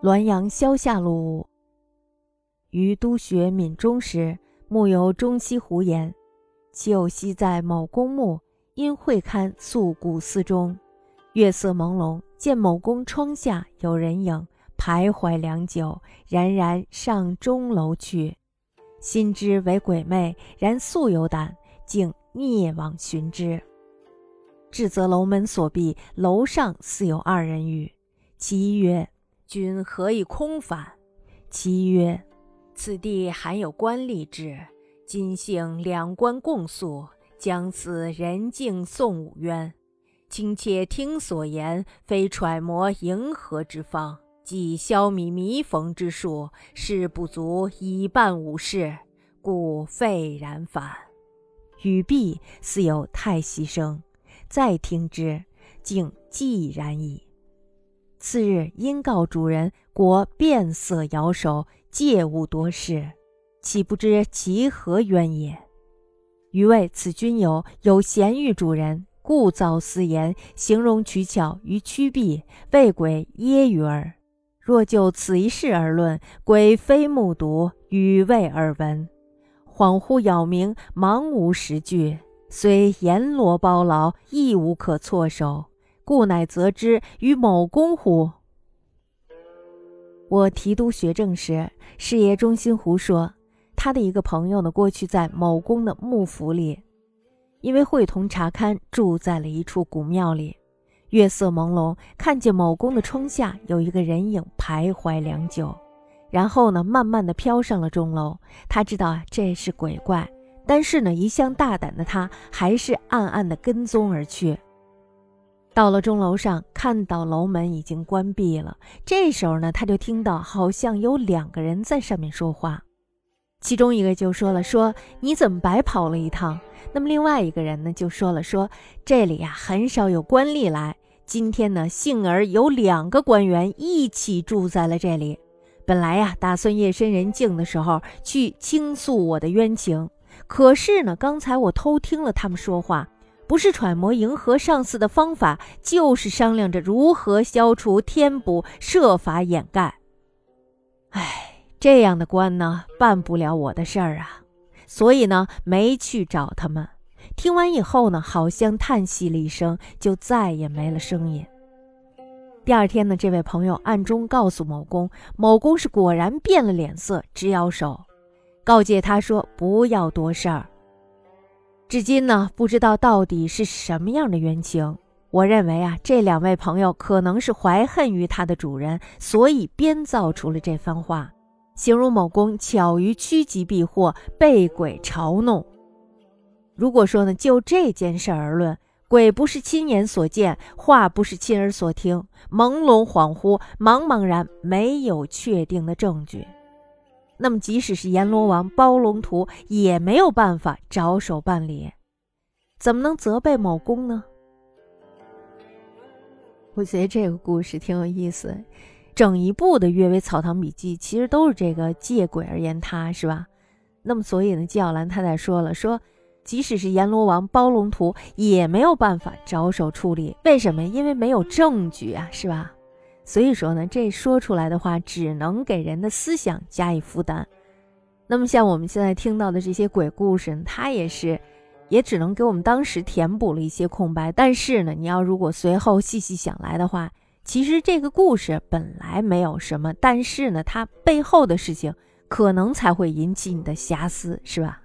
滦阳萧下路，于都学闽中时，暮游中西湖沿。其有夕在某公墓，因会刊宿古寺中，月色朦胧，见某宫窗下有人影，徘徊良久，然然上钟楼去。心知为鬼魅，然素有胆，竟蹑往寻之。至则楼门锁闭，楼上似有二人语。其一曰。君何以空返？其曰：“此地罕有官吏之，今幸两官共宿，将此人境送五冤。卿且听所言，非揣摩迎合之方，即消弭弥缝之术，事不足以办五事，故废然返。”语毕，似有叹息声。再听之，竟寂然矣。次日，因告主人，果变色摇手，借物多事，岂不知其何冤也？余谓此君友有贤遇主人，故造私言，形容取巧于曲臂，为鬼揶揄耳。若就此一事而论，鬼非目睹，与未耳闻，恍惚杳冥，茫无实据，虽阎罗包牢，亦无可措手。故乃责之于某公乎？我提督学政时，师爷中心胡说，他的一个朋友呢，过去在某公的幕府里，因为会同查勘，住在了一处古庙里。月色朦胧，看见某公的窗下有一个人影徘徊良久，然后呢，慢慢的飘上了钟楼。他知道啊，这是鬼怪，但是呢，一向大胆的他，还是暗暗的跟踪而去。到了钟楼上，看到楼门已经关闭了。这时候呢，他就听到好像有两个人在上面说话，其中一个就说了：“说你怎么白跑了一趟？”那么另外一个人呢，就说了：“说这里呀很少有官吏来，今天呢幸而有两个官员一起住在了这里。本来呀打算夜深人静的时候去倾诉我的冤情，可是呢刚才我偷听了他们说话。”不是揣摩迎合上司的方法，就是商量着如何消除、填补、设法掩盖。哎，这样的官呢，办不了我的事儿啊，所以呢，没去找他们。听完以后呢，好像叹息了一声，就再也没了声音。第二天呢，这位朋友暗中告诉某公，某公是果然变了脸色，直摇手，告诫他说：“不要多事儿。”至今呢，不知道到底是什么样的冤情。我认为啊，这两位朋友可能是怀恨于他的主人，所以编造出了这番话，形容某公巧于趋吉避祸，被鬼嘲弄。如果说呢，就这件事而论，鬼不是亲眼所见，话不是亲耳所听，朦胧恍惚，茫茫然没有确定的证据。那么，即使是阎罗王包龙图，也没有办法着手办理，怎么能责备某公呢？我觉得这个故事挺有意思。整一部的《阅微草堂笔记》其实都是这个借鬼而言他，是吧？那么，所以呢，纪晓岚太太说了，说即使是阎罗王包龙图，也没有办法着手处理。为什么？因为没有证据啊，是吧？所以说呢，这说出来的话只能给人的思想加以负担。那么像我们现在听到的这些鬼故事，它也是，也只能给我们当时填补了一些空白。但是呢，你要如果随后细细想来的话，其实这个故事本来没有什么，但是呢，它背后的事情可能才会引起你的遐思，是吧？